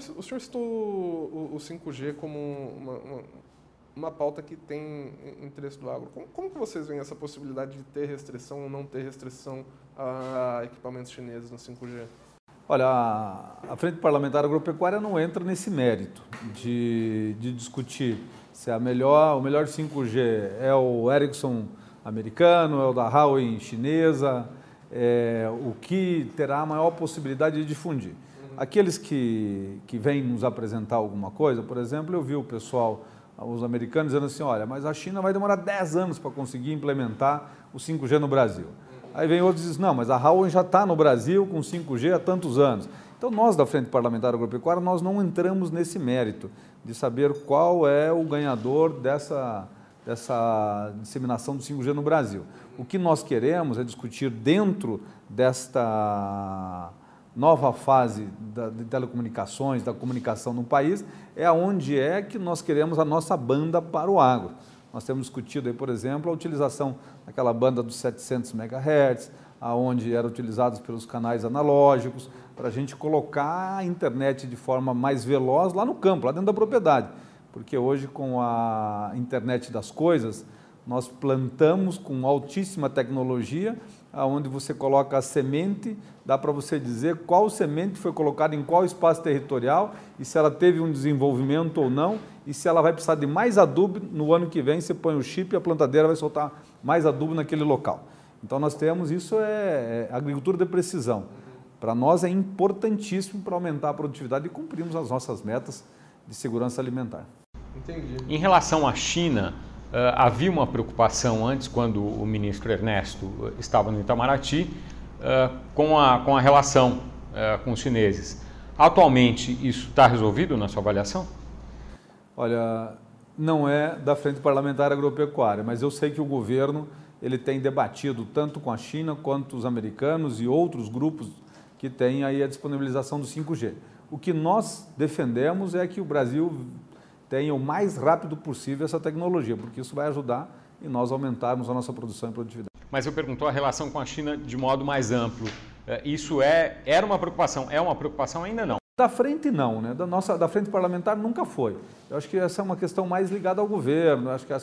senhor, o senhor citou o, o 5G como uma, uma, uma, pauta que tem interesse do agro. Como, como que vocês veem essa possibilidade de ter restrição ou não ter restrição a equipamentos chineses no 5G? Olha, a Frente Parlamentar Agropecuária não entra nesse mérito de, de discutir se a melhor, o melhor 5G é o Ericsson americano, é o da Huawei chinesa, é, o que terá a maior possibilidade de difundir. Aqueles que, que vêm nos apresentar alguma coisa, por exemplo, eu vi o pessoal, os americanos, dizendo assim: olha, mas a China vai demorar 10 anos para conseguir implementar o 5G no Brasil. Aí vem outros e dizem: não, mas a Huawei já está no Brasil com 5G há tantos anos. Então, nós da Frente Parlamentar Agropecuária, nós não entramos nesse mérito de saber qual é o ganhador dessa, dessa disseminação do 5G no Brasil. O que nós queremos é discutir dentro desta nova fase da, de telecomunicações, da comunicação no país, é aonde é que nós queremos a nossa banda para o agro. Nós temos discutido, aí, por exemplo, a utilização daquela banda dos 700 MHz, aonde eram utilizados pelos canais analógicos, para a gente colocar a internet de forma mais veloz lá no campo, lá dentro da propriedade. Porque hoje, com a internet das coisas, nós plantamos com altíssima tecnologia, aonde você coloca a semente, dá para você dizer qual semente foi colocada em qual espaço territorial e se ela teve um desenvolvimento ou não, e se ela vai precisar de mais adubo no ano que vem, você põe o chip e a plantadeira vai soltar mais adubo naquele local. Então nós temos isso é, é agricultura de precisão. Para nós é importantíssimo para aumentar a produtividade e cumprirmos as nossas metas de segurança alimentar. Entendi. Em relação à China, havia uma preocupação antes, quando o ministro Ernesto uh, estava no Itamaraty, uh, com, a, com a relação com os chineses. Atualmente, isso está resolvido na sua avaliação? Olha, não é da Frente Parlamentar Agropecuária, mas eu sei que o governo ele tem debatido tanto com a China quanto os americanos e outros grupos que têm aí a disponibilização do 5G. O que nós defendemos é que o Brasil tenha o mais rápido possível essa tecnologia, porque isso vai ajudar em nós aumentarmos a nossa produção e produtividade. Mas eu perguntou a relação com a China de modo mais amplo. É, isso é, era uma preocupação? É uma preocupação ainda não? Da frente não, né? Da nossa, da frente parlamentar nunca foi. Eu acho que essa é uma questão mais ligada ao governo. Eu acho que a,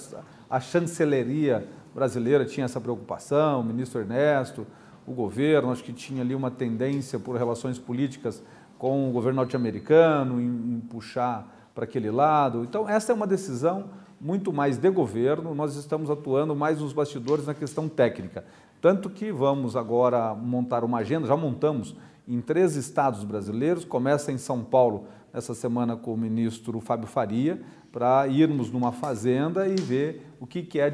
a chanceleria brasileira tinha essa preocupação, o ministro Ernesto, o governo, acho que tinha ali uma tendência por relações políticas com o governo norte-americano em, em puxar para aquele lado. Então, essa é uma decisão muito mais de governo, nós estamos atuando mais nos bastidores na questão técnica. Tanto que vamos agora montar uma agenda, já montamos em três estados brasileiros, começa em São Paulo essa semana com o ministro Fábio Faria, para irmos numa fazenda e ver o que é a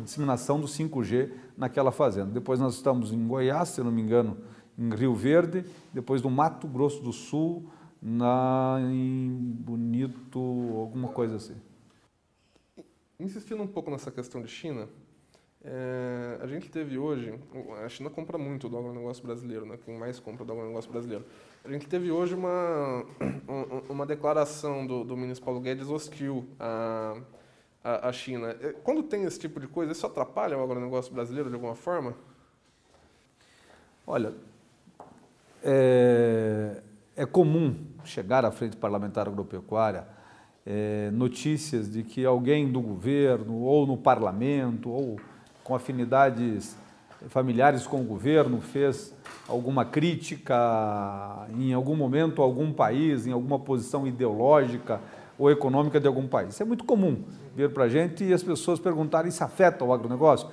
disseminação do 5G naquela fazenda. Depois nós estamos em Goiás, se não me engano, em Rio Verde, depois no Mato Grosso do Sul, na, em Bonito, alguma coisa assim. Insistindo um pouco nessa questão de China, é, a gente teve hoje, a China compra muito do agronegócio brasileiro, né? quem mais compra do agronegócio brasileiro. A gente teve hoje uma, uma declaração do, do ministro Paulo Guedes hostil à, à, China. É, quando tem esse tipo de coisa, isso atrapalha o agronegócio brasileiro de alguma forma? Olha, é, é comum chegar à frente parlamentar agropecuária é, notícias de que alguém do governo ou no parlamento ou com afinidades familiares com o governo fez alguma crítica em algum momento a algum país, em alguma posição ideológica ou econômica de algum país. Isso é muito comum vir para a gente e as pessoas perguntarem se afeta o agronegócio.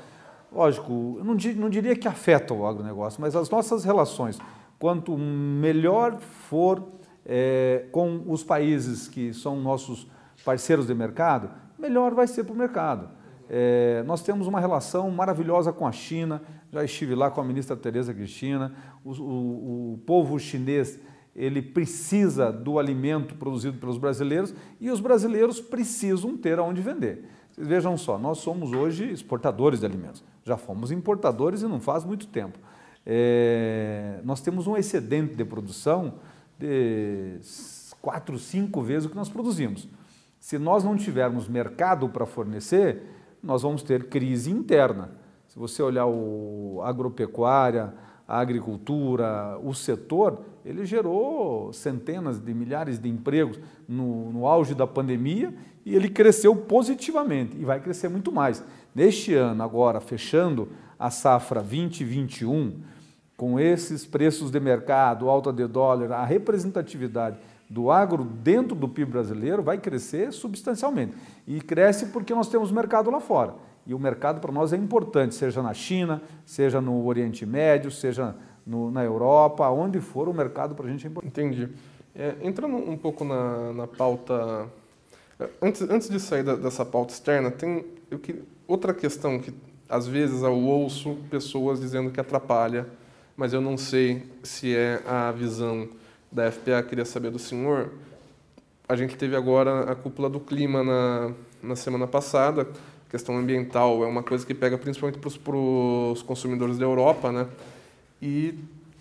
Lógico, eu não, não diria que afeta o agronegócio, mas as nossas relações quanto melhor for é, com os países que são nossos parceiros de mercado, melhor vai ser para o mercado. É, nós temos uma relação maravilhosa com a China, já estive lá com a ministra Tereza Cristina, o, o, o povo chinês ele precisa do alimento produzido pelos brasileiros e os brasileiros precisam ter aonde vender. Vocês vejam só, nós somos hoje exportadores de alimentos, já fomos importadores e não faz muito tempo é, nós temos um excedente de produção de quatro, cinco vezes o que nós produzimos. Se nós não tivermos mercado para fornecer, nós vamos ter crise interna. Se você olhar o agropecuária, a agricultura, o setor, ele gerou centenas de milhares de empregos no, no auge da pandemia e ele cresceu positivamente e vai crescer muito mais. Neste ano, agora, fechando a safra 2021, com esses preços de mercado, alta de dólar, a representatividade do agro dentro do PIB brasileiro vai crescer substancialmente. E cresce porque nós temos mercado lá fora. E o mercado para nós é importante, seja na China, seja no Oriente Médio, seja no, na Europa, onde for o mercado para a gente é importante. Entendi. É, entrando um pouco na, na pauta. É, antes, antes de sair da, dessa pauta externa, tem eu que, outra questão que às vezes eu ouço pessoas dizendo que atrapalha, mas eu não sei se é a visão da FPA. Queria saber do senhor. A gente teve agora a cúpula do clima na, na semana passada. A questão ambiental é uma coisa que pega principalmente para os consumidores da Europa, né? E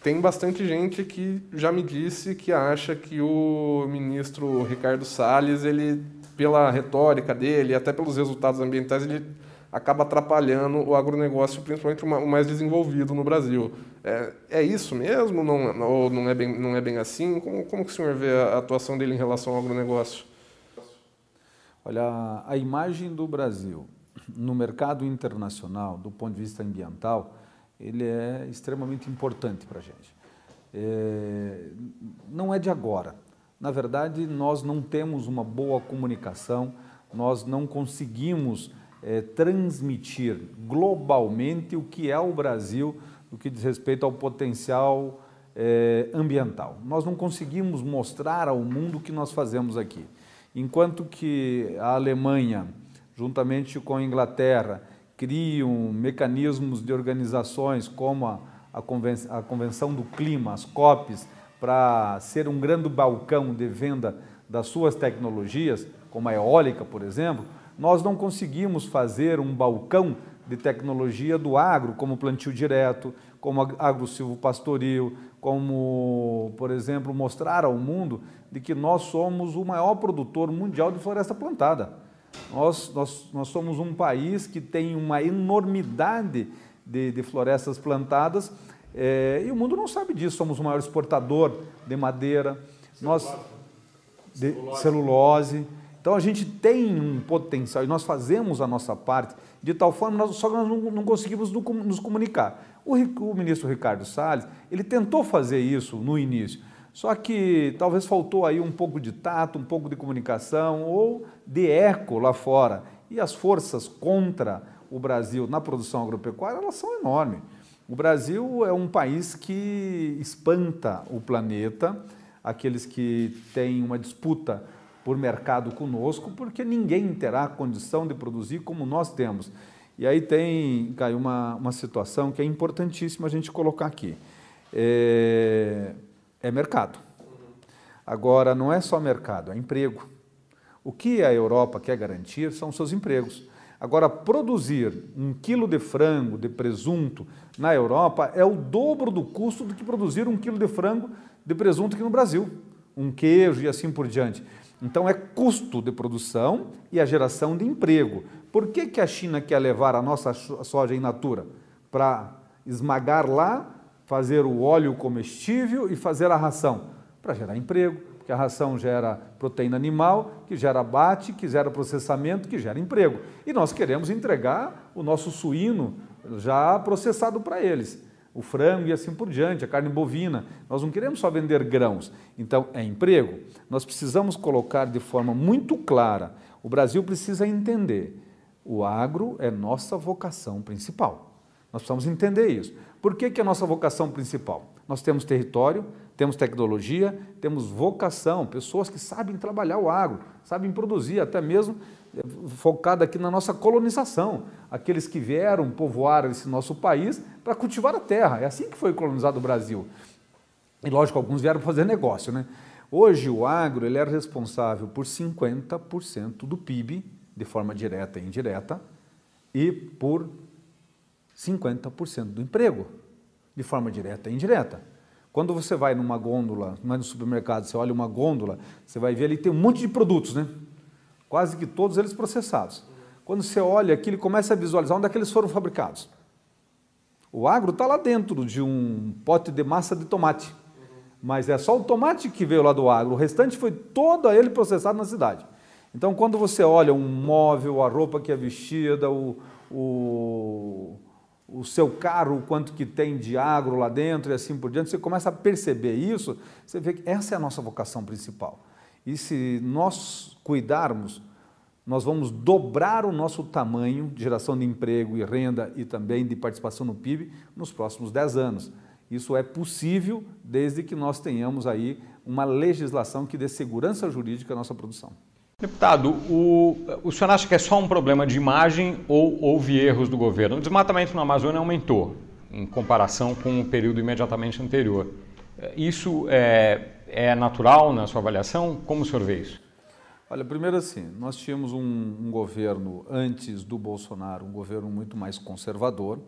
tem bastante gente que já me disse que acha que o ministro Ricardo Salles, ele, pela retórica dele, até pelos resultados ambientais, ele acaba atrapalhando o agronegócio, principalmente o mais desenvolvido no Brasil. É, é isso mesmo? Não, ou não é bem, não é bem assim? Como, como que o senhor vê a atuação dele em relação ao agronegócio? Olha, a imagem do Brasil no mercado internacional, do ponto de vista ambiental, ele é extremamente importante para a gente. É, não é de agora. Na verdade, nós não temos uma boa comunicação, nós não conseguimos é, transmitir globalmente o que é o Brasil no que diz respeito ao potencial é, ambiental. Nós não conseguimos mostrar ao mundo o que nós fazemos aqui. Enquanto que a Alemanha, juntamente com a Inglaterra, criam mecanismos de organizações como a, a, Convenção, a Convenção do Clima, as COPs, para ser um grande balcão de venda das suas tecnologias, como a eólica, por exemplo, nós não conseguimos fazer um balcão de tecnologia do agro, como plantio direto, como agro-silvo pastoril, como, por exemplo, mostrar ao mundo de que nós somos o maior produtor mundial de floresta plantada. Nós, nós, nós somos um país que tem uma enormidade de, de florestas plantadas é, e o mundo não sabe disso. Somos o maior exportador de madeira, celulose. nós de celulose. Então a gente tem um potencial e nós fazemos a nossa parte de tal forma, só que nós não, não conseguimos nos comunicar. O, o ministro Ricardo Salles, ele tentou fazer isso no início, só que talvez faltou aí um pouco de tato, um pouco de comunicação ou de eco lá fora. E as forças contra o Brasil na produção agropecuária, elas são enormes. O Brasil é um país que espanta o planeta, aqueles que têm uma disputa por mercado conosco, porque ninguém terá condição de produzir como nós temos. E aí tem, Caio, uma, uma situação que é importantíssima a gente colocar aqui. É, é mercado. Agora, não é só mercado, é emprego. O que a Europa quer garantir são seus empregos. Agora, produzir um quilo de frango, de presunto, na Europa é o dobro do custo do que produzir um quilo de frango, de presunto aqui no Brasil. Um queijo e assim por diante. Então, é custo de produção e a geração de emprego. Por que, que a China quer levar a nossa soja in natura? Para esmagar lá fazer o óleo comestível e fazer a ração, para gerar emprego, porque a ração gera proteína animal, que gera abate, que gera processamento, que gera emprego. E nós queremos entregar o nosso suíno já processado para eles, o frango e assim por diante, a carne bovina. Nós não queremos só vender grãos. Então, é emprego. Nós precisamos colocar de forma muito clara: o Brasil precisa entender, o agro é nossa vocação principal. Nós precisamos entender isso. Por que, que é a nossa vocação principal? Nós temos território, temos tecnologia, temos vocação, pessoas que sabem trabalhar o agro, sabem produzir, até mesmo focado aqui na nossa colonização, aqueles que vieram povoar esse nosso país para cultivar a terra. É assim que foi colonizado o Brasil. E lógico, alguns vieram fazer negócio, né? Hoje o agro ele é responsável por 50% do PIB, de forma direta e indireta, e por 50% do emprego, de forma direta e indireta. Quando você vai numa gôndola, vai no supermercado, você olha uma gôndola, você vai ver ali tem um monte de produtos, né? Quase que todos eles processados. Quando você olha aqui, ele começa a visualizar onde é que eles foram fabricados. O agro está lá dentro de um pote de massa de tomate. Mas é só o tomate que veio lá do agro, o restante foi todo ele processado na cidade. Então, quando você olha um móvel, a roupa que é vestida, o, o, o seu carro, o quanto que tem de agro lá dentro e assim por diante, você começa a perceber isso, você vê que essa é a nossa vocação principal. E se nós cuidarmos, nós vamos dobrar o nosso tamanho de geração de emprego e renda e também de participação no PIB nos próximos 10 anos. Isso é possível desde que nós tenhamos aí uma legislação que dê segurança jurídica à nossa produção. Deputado, o, o senhor acha que é só um problema de imagem ou houve erros do governo? O desmatamento na Amazônia aumentou em comparação com o período imediatamente anterior. Isso é, é natural na sua avaliação? Como o senhor vê isso? Olha, primeiro assim, nós tínhamos um, um governo antes do Bolsonaro, um governo muito mais conservador,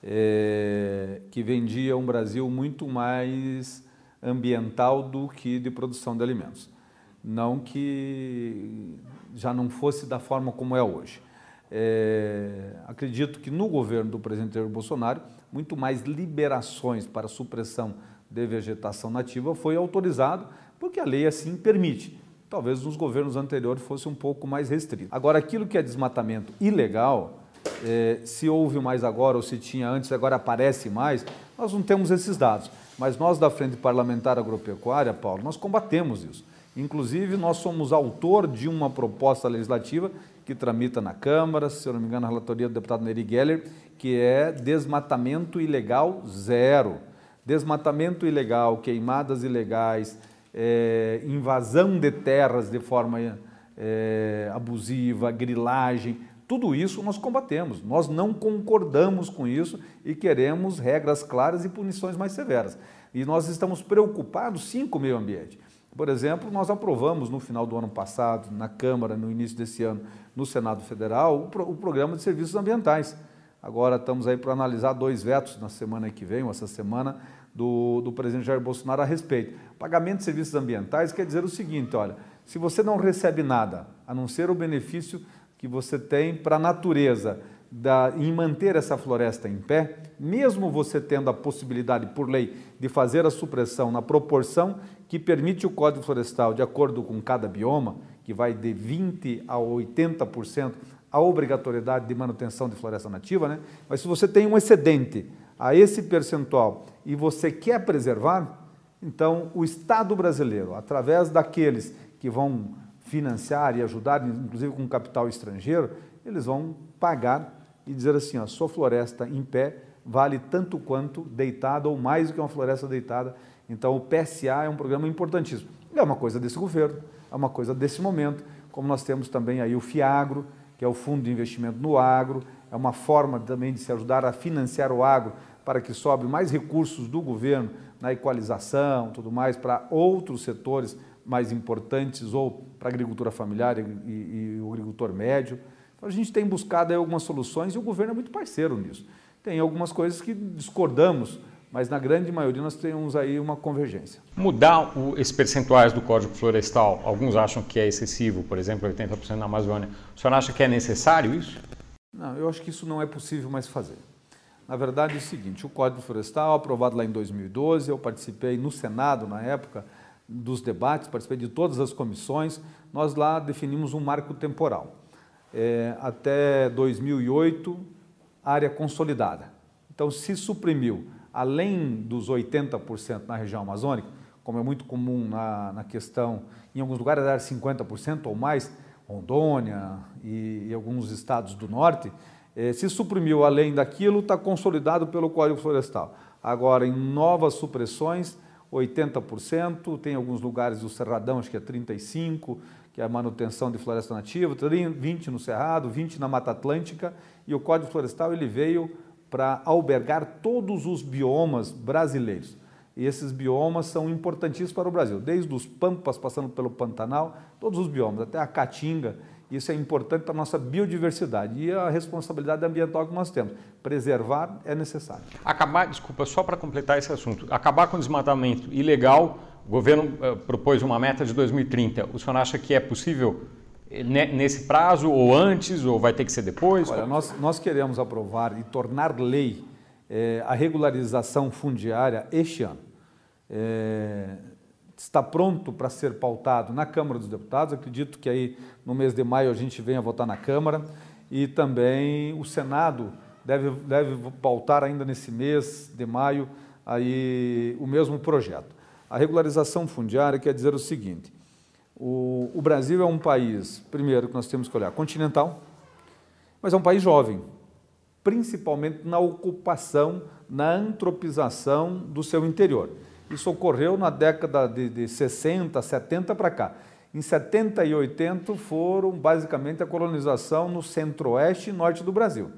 é, que vendia um Brasil muito mais ambiental do que de produção de alimentos. Não que já não fosse da forma como é hoje. É, acredito que no governo do presidente Bolsonaro, muito mais liberações para supressão de vegetação nativa foi autorizado, porque a lei assim permite. Talvez nos governos anteriores fosse um pouco mais restrito. Agora, aquilo que é desmatamento ilegal, é, se houve mais agora ou se tinha antes, agora aparece mais, nós não temos esses dados. Mas nós da Frente Parlamentar Agropecuária, Paulo, nós combatemos isso. Inclusive, nós somos autor de uma proposta legislativa que tramita na Câmara, se eu não me engano, a relatoria do deputado Neri Geller, que é desmatamento ilegal zero. Desmatamento ilegal, queimadas ilegais, é, invasão de terras de forma é, abusiva, grilagem, tudo isso nós combatemos, nós não concordamos com isso e queremos regras claras e punições mais severas. E nós estamos preocupados sim com o meio ambiente. Por exemplo, nós aprovamos no final do ano passado, na Câmara, no início desse ano, no Senado Federal, o, pro, o programa de serviços ambientais. Agora estamos aí para analisar dois vetos na semana que vem, ou essa semana, do, do presidente Jair Bolsonaro a respeito. Pagamento de serviços ambientais quer dizer o seguinte: olha, se você não recebe nada, a não ser o benefício que você tem para a natureza da, em manter essa floresta em pé, mesmo você tendo a possibilidade, por lei, de fazer a supressão na proporção que permite o Código Florestal, de acordo com cada bioma, que vai de 20% a 80% a obrigatoriedade de manutenção de floresta nativa, né? mas se você tem um excedente a esse percentual e você quer preservar, então o Estado brasileiro, através daqueles que vão financiar e ajudar, inclusive com capital estrangeiro, eles vão pagar e dizer assim, a sua floresta em pé vale tanto quanto deitada ou mais do que uma floresta deitada. Então o PSA é um programa importantíssimo. É uma coisa desse governo, é uma coisa desse momento, como nós temos também aí o FIAGRO, que é o Fundo de Investimento no Agro, é uma forma também de se ajudar a financiar o agro para que sobe mais recursos do governo na equalização, tudo mais, para outros setores mais importantes ou para a agricultura familiar e, e, e, o agricultor médio. Então, a gente tem buscado algumas soluções e o governo é muito parceiro nisso. Tem algumas coisas que discordamos, mas na grande maioria nós temos aí uma convergência. Mudar o, esses percentuais do Código Florestal, alguns acham que é excessivo, por exemplo, 80% na Amazônia. O senhor acha que é necessário isso? Não, eu acho que isso não é possível mais fazer. Na verdade é o seguinte, o Código Florestal, aprovado lá em 2012, eu participei no Senado na época, dos debates, participei de todas as comissões, nós lá definimos um marco temporal. É, até 2008, área consolidada. Então, se suprimiu, além dos 80% na região amazônica, como é muito comum na, na questão, em alguns lugares era 50% ou mais, Rondônia e, e, alguns estados do norte, é, se suprimiu além daquilo, está consolidado pelo Código Florestal. Agora, em novas supressões, 80%, tem alguns lugares do Cerradão, acho que é 35%, que é a manutenção de floresta nativa, 20% no Cerrado, 20% na Mata Atlântica, e o Código Florestal ele veio para albergar todos os biomas brasileiros. E esses biomas são importantíssimos para o Brasil, desde os pampas, passando pelo Pantanal, todos os biomas, até a Caatinga, isso é importante para a nossa biodiversidade e a responsabilidade ambiental que nós temos. Preservar é necessário. Acabar, desculpa, só para completar esse assunto, acabar com o desmatamento ilegal, o governo uh, propôs uma meta de 2030. O senhor acha que é possível nesse prazo, ou antes, ou vai ter que ser depois? Olha, nós, nós queremos aprovar e tornar lei é, a regularização fundiária este ano. É, está pronto para ser pautado na Câmara dos Deputados. Acredito que aí no mês de maio a gente venha votar na Câmara e também o Senado deve, deve pautar ainda nesse mês de maio aí o mesmo projeto. A regularização fundiária quer dizer o seguinte: o, o Brasil é um país, primeiro, que nós temos que olhar continental, mas é um país jovem, principalmente na ocupação, na antropização do seu interior. Isso ocorreu na década de, de 60, 70 para cá. Em 70 e 80 foram basicamente a colonização no centro-oeste e norte do Brasil.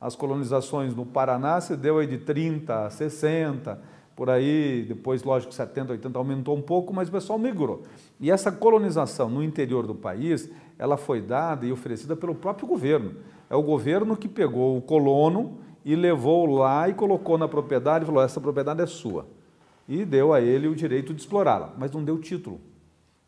As colonizações no Paraná se deu aí de 30 a 60, por aí, depois, lógico, 70, 80 aumentou um pouco, mas o pessoal migrou. E essa colonização no interior do país, ela foi dada e oferecida pelo próprio governo. É o governo que pegou o colono e levou lá e colocou na propriedade e falou: essa propriedade é sua. E deu a ele o direito de explorá-la, mas não deu título.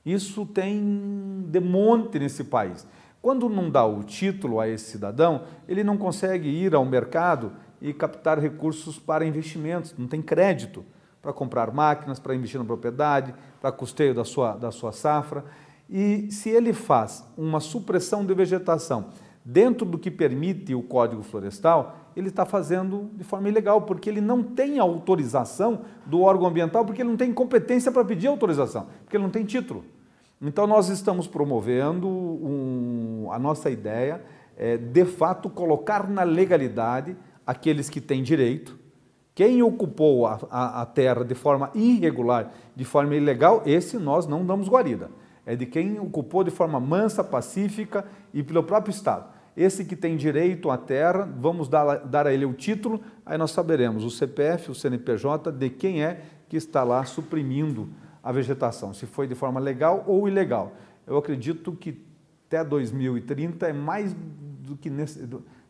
Isso tem de monte nesse país. Quando não dá o título a esse cidadão, ele não consegue ir ao mercado e captar recursos para investimentos, não tem crédito para comprar máquinas, para investir na propriedade, para custeio da sua, da sua safra. E se ele faz uma supressão de vegetação dentro do que permite o Código Florestal, ele está fazendo de forma ilegal, porque ele não tem autorização do órgão ambiental, porque ele não tem competência para pedir autorização, porque ele não tem título. Então, nós estamos promovendo um, a nossa ideia é, de fato, colocar na legalidade aqueles que têm direito. Quem ocupou a, a, a terra de forma irregular, de forma ilegal, esse nós não damos guarida. É de quem ocupou de forma mansa, pacífica e pelo próprio Estado. Esse que tem direito à terra, vamos dar, dar a ele o título, aí nós saberemos o CPF, o CNPJ, de quem é que está lá suprimindo a vegetação, se foi de forma legal ou ilegal. Eu acredito que até 2030 é mais do que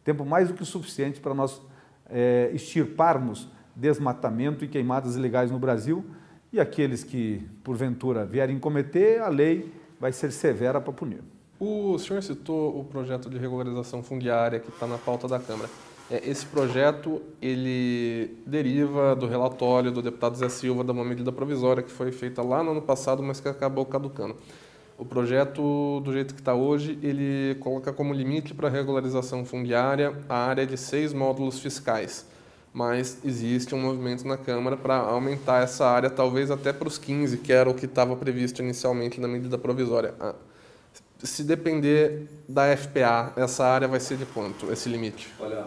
tempo mais do que suficiente para nós é, extirparmos desmatamento e queimadas ilegais no Brasil e aqueles que, porventura, vierem cometer, a lei vai ser severa para punir. O senhor citou o projeto de regularização fundiária que está na pauta da Câmara. É, esse projeto ele deriva do relatório do deputado Zé Silva da uma medida provisória que foi feita lá no ano passado, mas que acabou caducando. O projeto, do jeito que está hoje, ele coloca como limite para regularização fundiária a área de seis módulos fiscais, mas existe um movimento na Câmara para aumentar essa área, talvez até para os 15, que era o que estava previsto inicialmente na medida provisória. Ah, se depender da FPA, essa área vai ser de quanto, esse limite? Olha,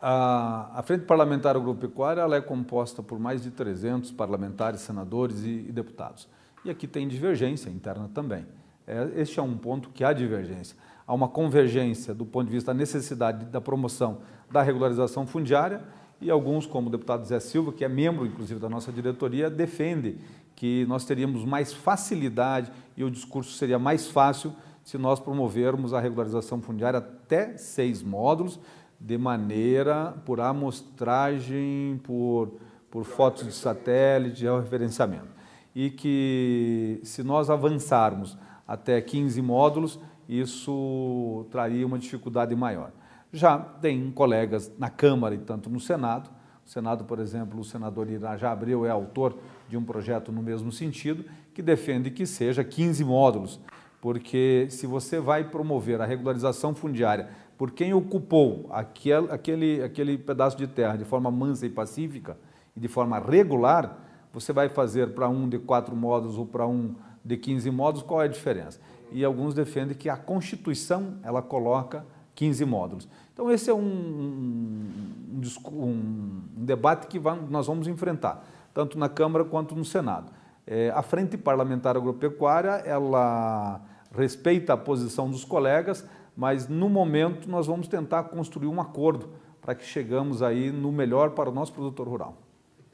a, a Frente Parlamentar Agropecuária ela é composta por mais de 300 parlamentares, senadores e, e deputados. E aqui tem divergência interna também. É, este é um ponto que há divergência. Há uma convergência do ponto de vista da necessidade da promoção da regularização fundiária e alguns, como o deputado Zé Silva, que é membro, inclusive, da nossa diretoria, defende que nós teríamos mais facilidade e o discurso seria mais fácil se nós promovermos a regularização fundiária até seis módulos, de maneira por amostragem, por, por fotos de satélite, referenciamento e que se nós avançarmos até 15 módulos, isso traria uma dificuldade maior. Já tem colegas na Câmara e tanto no Senado, o Senado, por exemplo, o senador Irajá Abreu é autor de um projeto no mesmo sentido, que defende que seja 15 módulos, porque se você vai promover a regularização fundiária por quem ocupou aquele, aquele, aquele pedaço de terra de forma mansa e pacífica e de forma regular, você vai fazer para um de quatro módulos ou para um de 15 módulos, qual é a diferença? E alguns defendem que a Constituição ela coloca 15 módulos. Então esse é um, um, um, um debate que vamos, nós vamos enfrentar, tanto na Câmara quanto no Senado. É, a Frente Parlamentar Agropecuária, ela respeita a posição dos colegas, mas no momento nós vamos tentar construir um acordo para que chegamos aí no melhor para o nosso produtor rural.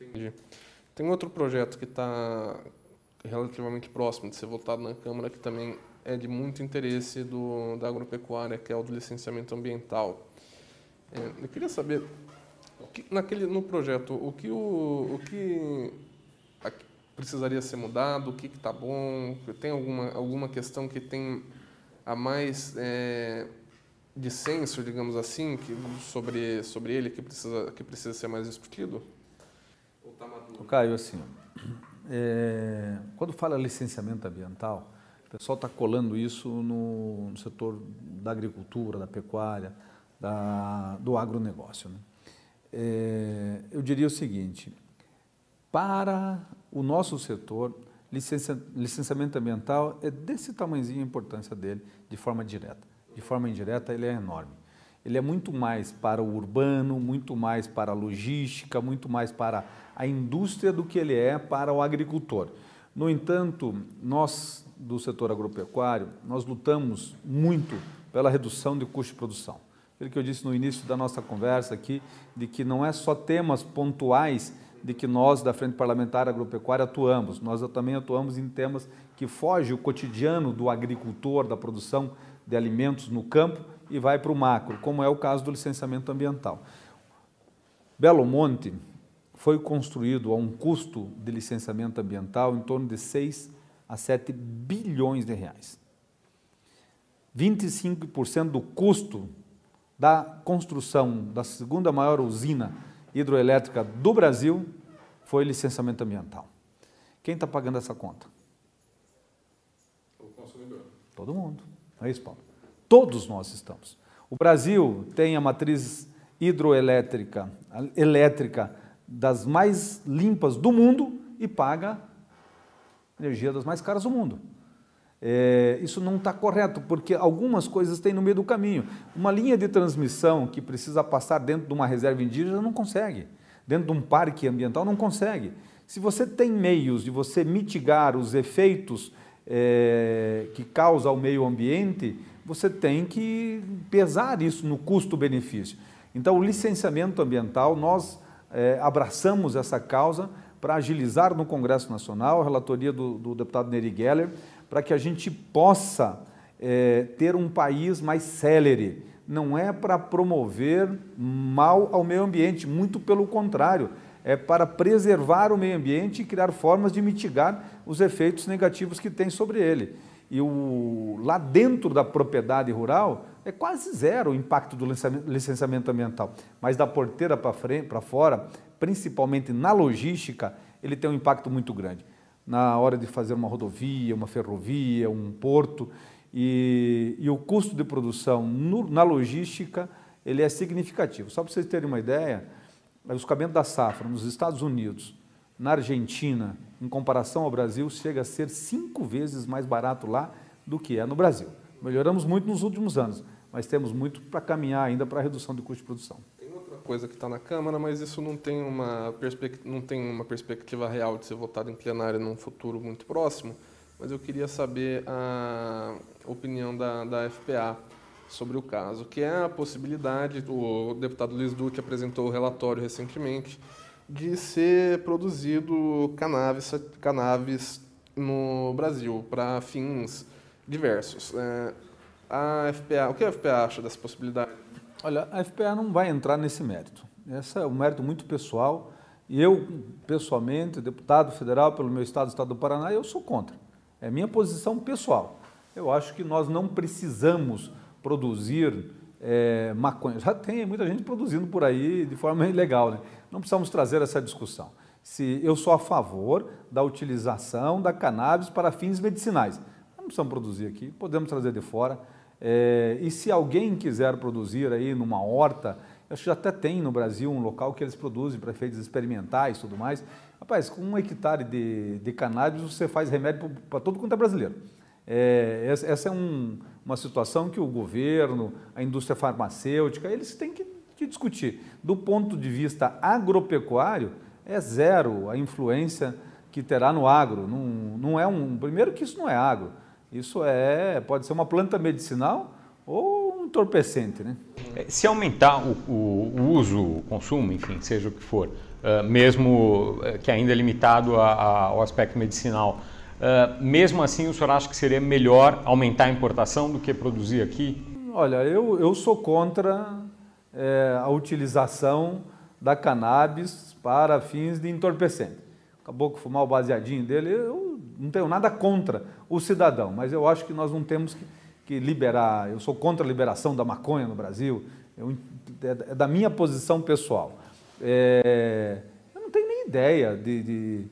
Entendi. Tem outro projeto que está relativamente próximo de ser votado na Câmara, que também é de muito interesse do, da agropecuária, que é o do licenciamento ambiental. É, eu queria saber, que, naquele, no projeto, o que, o, o que precisaria ser mudado, o que está bom, tem alguma, alguma questão que tem a mais é, dissenso, digamos assim, que, sobre, sobre ele que precisa, que precisa ser mais discutido? Ou tá maduro? Caio, assim, é, quando fala licenciamento ambiental, o pessoal está colando isso no, no, setor da agricultura, da pecuária, da, do agronegócio. Né? É, eu diria o seguinte, para o nosso setor, licença, licenciamento ambiental é desse tamanhozinho a importância dele, de forma direta. De forma indireta, ele é enorme. Ele é muito mais para o urbano, muito mais para a logística, muito mais para a indústria do que ele é para o agricultor. No entanto, nós do setor agropecuário, nós lutamos muito pela redução de custo de produção. Aquilo que eu disse no início da nossa conversa aqui, de que não é só temas pontuais de que nós da Frente Parlamentar Agropecuária atuamos, nós também atuamos em temas que fogem o cotidiano do agricultor, da produção de alimentos no campo e vai para o macro, como é o caso do licenciamento ambiental. Belo Monte foi construído a um custo de licenciamento ambiental em torno de 6 a 7 bilhões de reais. 25% do custo da construção da segunda maior usina hidroelétrica do Brasil foi licenciamento ambiental. Quem está pagando essa conta? O consumidor. Todo mundo. É isso, Paulo? Todos nós estamos. O Brasil tem a matriz hidroelétrica elétrica das mais limpas do mundo e paga energia das mais caras do mundo. É, isso não está correto, porque algumas coisas têm no meio do caminho. Uma linha de transmissão que precisa passar dentro de uma reserva indígena não consegue. Dentro de um parque ambiental não consegue. Se você tem meios de você mitigar os efeitos é, que causa ao meio ambiente, você tem que pesar isso no custo-benefício. Então, o licenciamento ambiental, nós é, abraçamos essa causa para agilizar no Congresso Nacional, a relatoria do, do deputado Neri Geller, para que a gente possa é, ter um país mais célere. Não é para promover mal ao meio ambiente, muito pelo contrário, é para preservar o meio ambiente e criar formas de mitigar os efeitos negativos que tem sobre ele. E o, lá dentro da propriedade rural é quase zero o impacto do licenciamento ambiental, mas da porteira para fora, principalmente na logística, ele tem um impacto muito grande na hora de fazer uma rodovia, uma ferrovia, um porto, e, e o custo de produção no, na logística ele é significativo. Só para vocês terem uma ideia, o escoamento da safra nos Estados Unidos, na Argentina, em comparação ao Brasil, chega a ser cinco vezes mais barato lá do que é no Brasil. Melhoramos muito nos últimos anos, mas temos muito para caminhar ainda para a redução do custo de produção coisa que está na Câmara, mas isso não tem, uma não tem uma perspectiva real de ser votado em plenário num futuro muito próximo. Mas eu queria saber a opinião da, da FPA sobre o caso, que é a possibilidade, o deputado Luiz Duque apresentou o relatório recentemente, de ser produzido cannabis, cannabis no Brasil para fins diversos. É, a FPA, o que a FPA acha dessa possibilidade? Olha, a FPA não vai entrar nesse mérito. Esse é um mérito muito pessoal. E eu, pessoalmente, deputado federal pelo meu estado, estado do Paraná, eu sou contra. É minha posição pessoal. Eu acho que nós não precisamos produzir é, maconha. Já tem muita gente produzindo por aí de forma ilegal. Né? Não precisamos trazer essa discussão. Se eu sou a favor da utilização da cannabis para fins medicinais. Não precisamos produzir aqui, podemos trazer de fora. É, e se alguém quiser produzir aí numa horta, acho que já até tem no Brasil um local que eles produzem para efeitos experimentais e tudo mais. Rapaz, com um hectare de, de cannabis você faz remédio para todo quanto é brasileiro. É, essa é um, uma situação que o governo, a indústria farmacêutica, eles têm que, que discutir. Do ponto de vista agropecuário, é zero a influência que terá no agro. Não, não é um, primeiro que isso não é agro. Isso é, pode ser uma planta medicinal ou um entorpecente, né? É, se aumentar o, o, o uso, o consumo, enfim, seja o que for, uh, mesmo uh, que ainda é limitado a, a, ao aspecto medicinal, uh, mesmo assim o senhor acha que seria melhor aumentar a importação do que produzir aqui? Olha, eu, eu sou contra é, a utilização da cannabis para fins de entorpecente. Acabou com fumar o baseadinho dele, eu não tenho nada contra o cidadão, mas eu acho que nós não temos que, que liberar, eu sou contra a liberação da maconha no Brasil, eu, é, é da minha posição pessoal. É, eu não tenho nem ideia de, de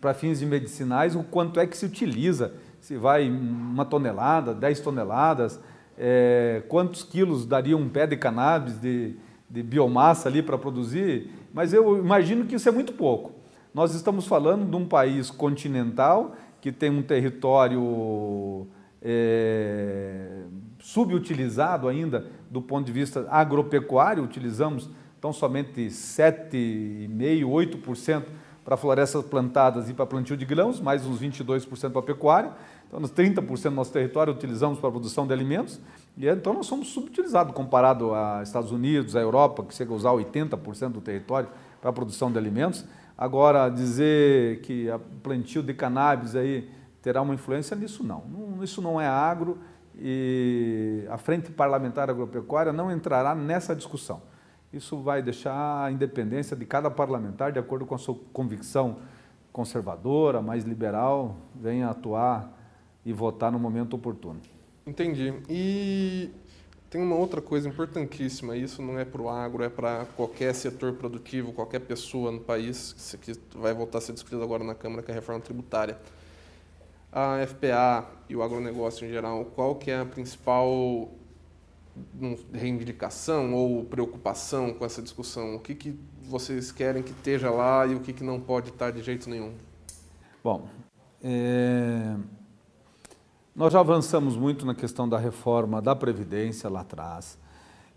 para fins de medicinais o quanto é que se utiliza, se vai uma tonelada, 10 toneladas, é, quantos quilos daria um pé de cannabis de, de biomassa ali para produzir, mas eu imagino que isso é muito pouco. Nós estamos falando de um país continental que tem um território é, subutilizado ainda do ponto de vista agropecuário, utilizamos tão somente 7,5%, 8% para florestas plantadas e para plantio de grãos, mais uns 22% para pecuária. Então, nos 30% do nosso território utilizamos para a produção de alimentos, e então nós somos subutilizados comparado a Estados Unidos, a Europa, que chega a usar 80% do território para a produção de alimentos. Agora, dizer que o plantio de cannabis aí terá uma influência nisso, não. Isso não é agro e a Frente Parlamentar Agropecuária não entrará nessa discussão. Isso vai deixar a independência de cada parlamentar, de acordo com a sua convicção conservadora, mais liberal, venha atuar e votar no momento oportuno. Entendi. E tem uma outra coisa importantíssima, isso não é para o agro, é para qualquer setor produtivo, qualquer pessoa no país, que vai voltar a ser discutido agora na Câmara, que é a reforma tributária. A FPA e o agronegócio em geral, qual que é a principal reivindicação ou preocupação com essa discussão? O que, que vocês querem que esteja lá e o que, que não pode estar de jeito nenhum? Bom, é... nós já avançamos muito na questão da reforma da Previdência lá atrás.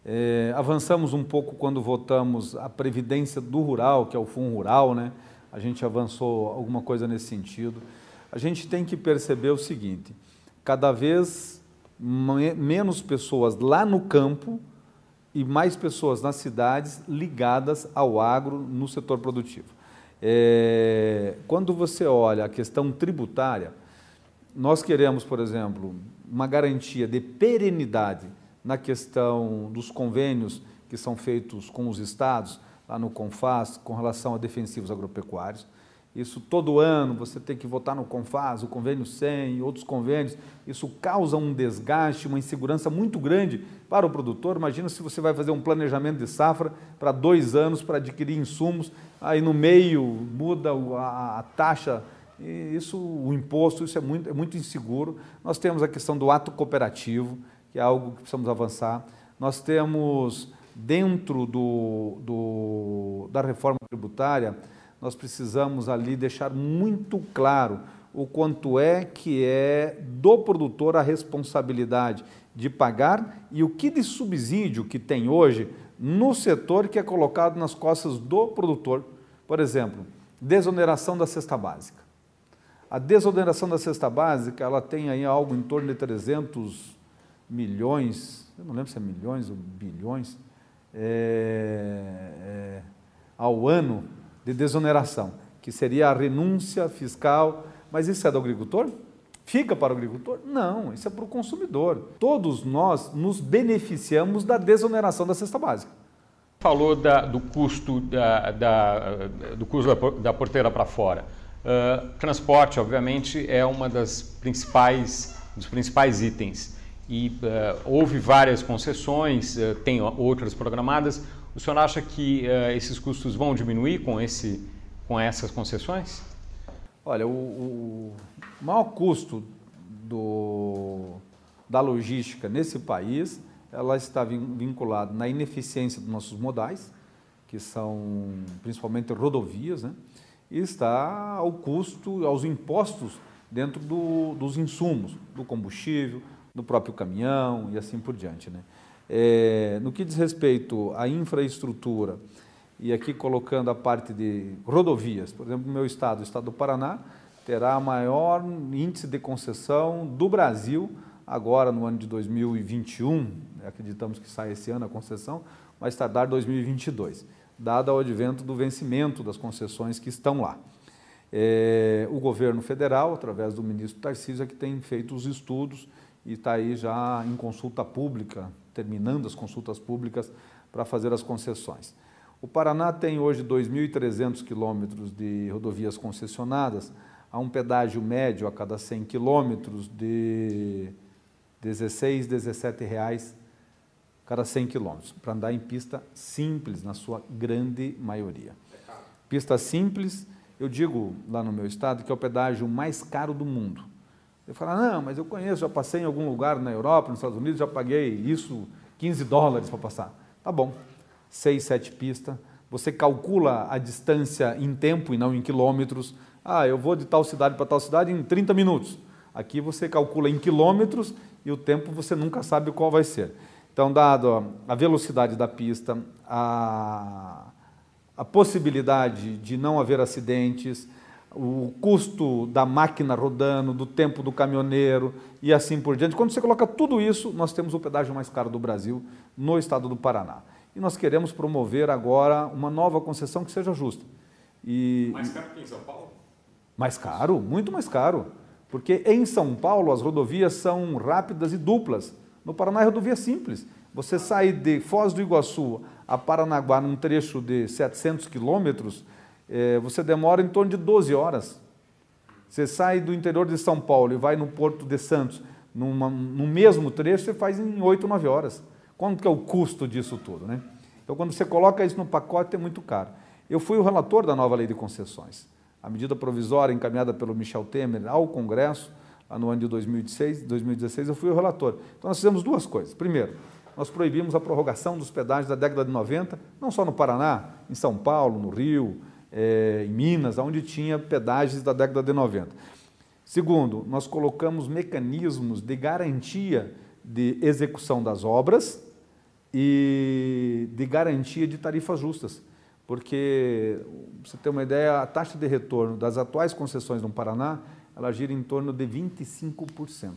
É... avançamos um pouco quando votamos a Previdência do Rural, que é o Fundo Rural, né? A gente avançou alguma coisa nesse sentido. A gente tem que perceber o seguinte: cada vez menos pessoas lá no campo e mais pessoas nas cidades ligadas ao agro no setor produtivo. É, quando você olha a questão tributária, nós queremos, por exemplo, uma garantia de perenidade na questão dos convênios que são feitos com os estados, lá no CONFAS, com relação a defensivos agropecuários. Isso todo ano você tem que votar no CONFAS, o convênio 100 e outros convênios. Isso causa um desgaste, uma insegurança muito grande para o produtor. Imagina se você vai fazer um planejamento de safra para dois anos para adquirir insumos, aí no meio muda a, a taxa, isso, o imposto, isso é muito, é muito inseguro. Nós temos a questão do ato cooperativo, que é algo que precisamos avançar. Nós temos dentro do, do da reforma tributária nós precisamos ali deixar muito claro o quanto é que é do produtor a responsabilidade de pagar e o que de subsídio que tem hoje no setor que é colocado nas costas do produtor. Por exemplo, desoneração da cesta básica. A desoneração da cesta básica, ela tem aí algo em torno de 300 milhões, eu não lembro se é milhões ou bilhões, é, é, ao ano de desoneração, que seria a renúncia fiscal. Mas isso é do agricultor? Fica para o agricultor? Não, isso é para o consumidor. Todos nós nos beneficiamos da desoneração da cesta básica. Falou da, do custo da, da, do custo da, da porteira para fora. Uh, transporte, obviamente, é uma das principais dos principais itens e uh, houve várias concessões, uh, tem outras programadas. O senhor acha que esses custos vão diminuir com, esse, com essas concessões? Olha, o, o maior custo do, da logística nesse país, ela está vinculada na ineficiência dos nossos modais, que são principalmente rodovias, né? Está ao custo, aos impostos dentro do, dos insumos, do combustível, do próprio caminhão e assim por diante. Né? É, no que diz respeito à infraestrutura, e aqui colocando a parte de rodovias, por exemplo, no meu estado, o estado do Paraná, terá maior índice de concessão do Brasil, agora no ano de 2021, acreditamos que sai esse ano a concessão, mas tardar 2022, dado o advento do vencimento das concessões que estão lá. É, o governo federal, através do ministro Tarcísio, é que tem feito os estudos e está aí já em consulta pública, terminando as consultas públicas para fazer as concessões. O Paraná tem hoje 2.300 quilômetros de rodovias concessionadas, há um pedágio médio a cada 100 quilômetros de 16, 17 reais cada 100 quilômetros, para andar em pista simples, na sua grande maioria. Pista simples, eu digo lá no meu estado que é o pedágio mais caro do mundo. Você fala, não, mas eu conheço, já passei em algum lugar na Europa, nos Estados Unidos, já paguei isso, 15 dólares para passar. Tá bom, 6, 7 pistas, você calcula a distância em tempo e não em quilômetros. Ah, eu vou de tal cidade para tal cidade em 30 minutos. Aqui você calcula em quilômetros e o tempo você nunca sabe qual vai ser. Então, dado a velocidade da pista, a, a possibilidade de não haver acidentes, o custo da máquina rodando, do tempo do caminhoneiro e assim por diante. Quando você coloca tudo isso, nós temos o pedágio mais caro do Brasil no estado do Paraná. E nós queremos promover agora uma nova concessão que seja justa. E, mais caro que em São Paulo? Mais caro, muito mais caro. Porque em São Paulo as rodovias são rápidas e duplas. No Paraná é rodovia simples. Você sai de Foz do Iguaçu a Paranaguá num trecho de 700 quilômetros, é, você demora em torno de 12 horas. Você sai do interior de São Paulo e vai no Porto de Santos, numa, no mesmo trecho, você faz em 8, 9 horas. Quanto que é o custo disso tudo? Né? Então, quando você coloca isso no pacote, é muito caro. Eu fui o relator da nova lei de concessões. A medida provisória encaminhada pelo Michel Temer ao Congresso, no ano de 2016, 2016, eu fui o relator. Então, nós fizemos duas coisas. Primeiro, nós proibimos a prorrogação dos pedágios da década de 90, não só no Paraná, em São Paulo, no Rio, é, em Minas, onde tinha pedágios da década de 90. Segundo, nós colocamos mecanismos de garantia de execução das obras e de garantia de tarifas justas. Porque, para você ter uma ideia, a taxa de retorno das atuais concessões no Paraná, ela gira em torno de 25%.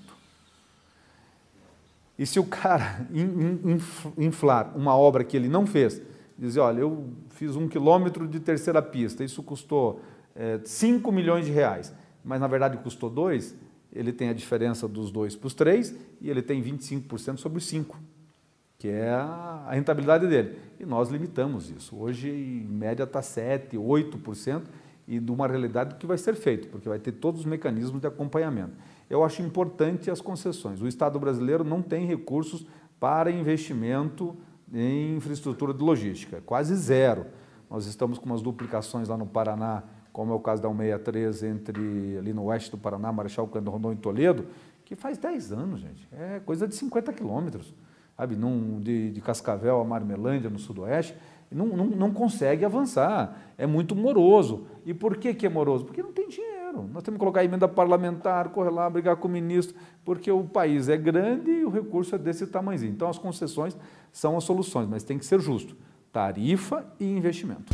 E se o cara inflar uma obra que ele não fez, dizer, olha, eu fiz um quilômetro de terceira pista, isso custou é, 5 milhões de reais, mas na verdade custou 2, ele tem a diferença dos 2 para os 3 e ele tem 25% sobre os 5, que é a rentabilidade dele. E nós limitamos isso. Hoje, em média, está 7%, 8% e de uma realidade que vai ser feito, porque vai ter todos os mecanismos de acompanhamento. Eu acho importante as concessões. O Estado brasileiro não tem recursos para investimento em infraestrutura de logística, quase zero. Nós estamos com umas duplicações lá no Paraná, como é o caso da 163 entre ali no oeste do Paraná, Marechal Cândido Rondon e Toledo, que faz 10 anos, gente. É coisa de 50 quilômetros, sabe? Num, de, de Cascavel a Marmelândia, no sudoeste, não, não, não consegue avançar. É muito moroso. E por que, que é moroso? Porque não tem dinheiro. Nós temos que colocar emenda parlamentar, correr lá, brigar com o ministro, porque o país é grande e o recurso é desse tamanhozinho. Então, as concessões são as soluções, mas tem que ser justo. Tarifa e investimento.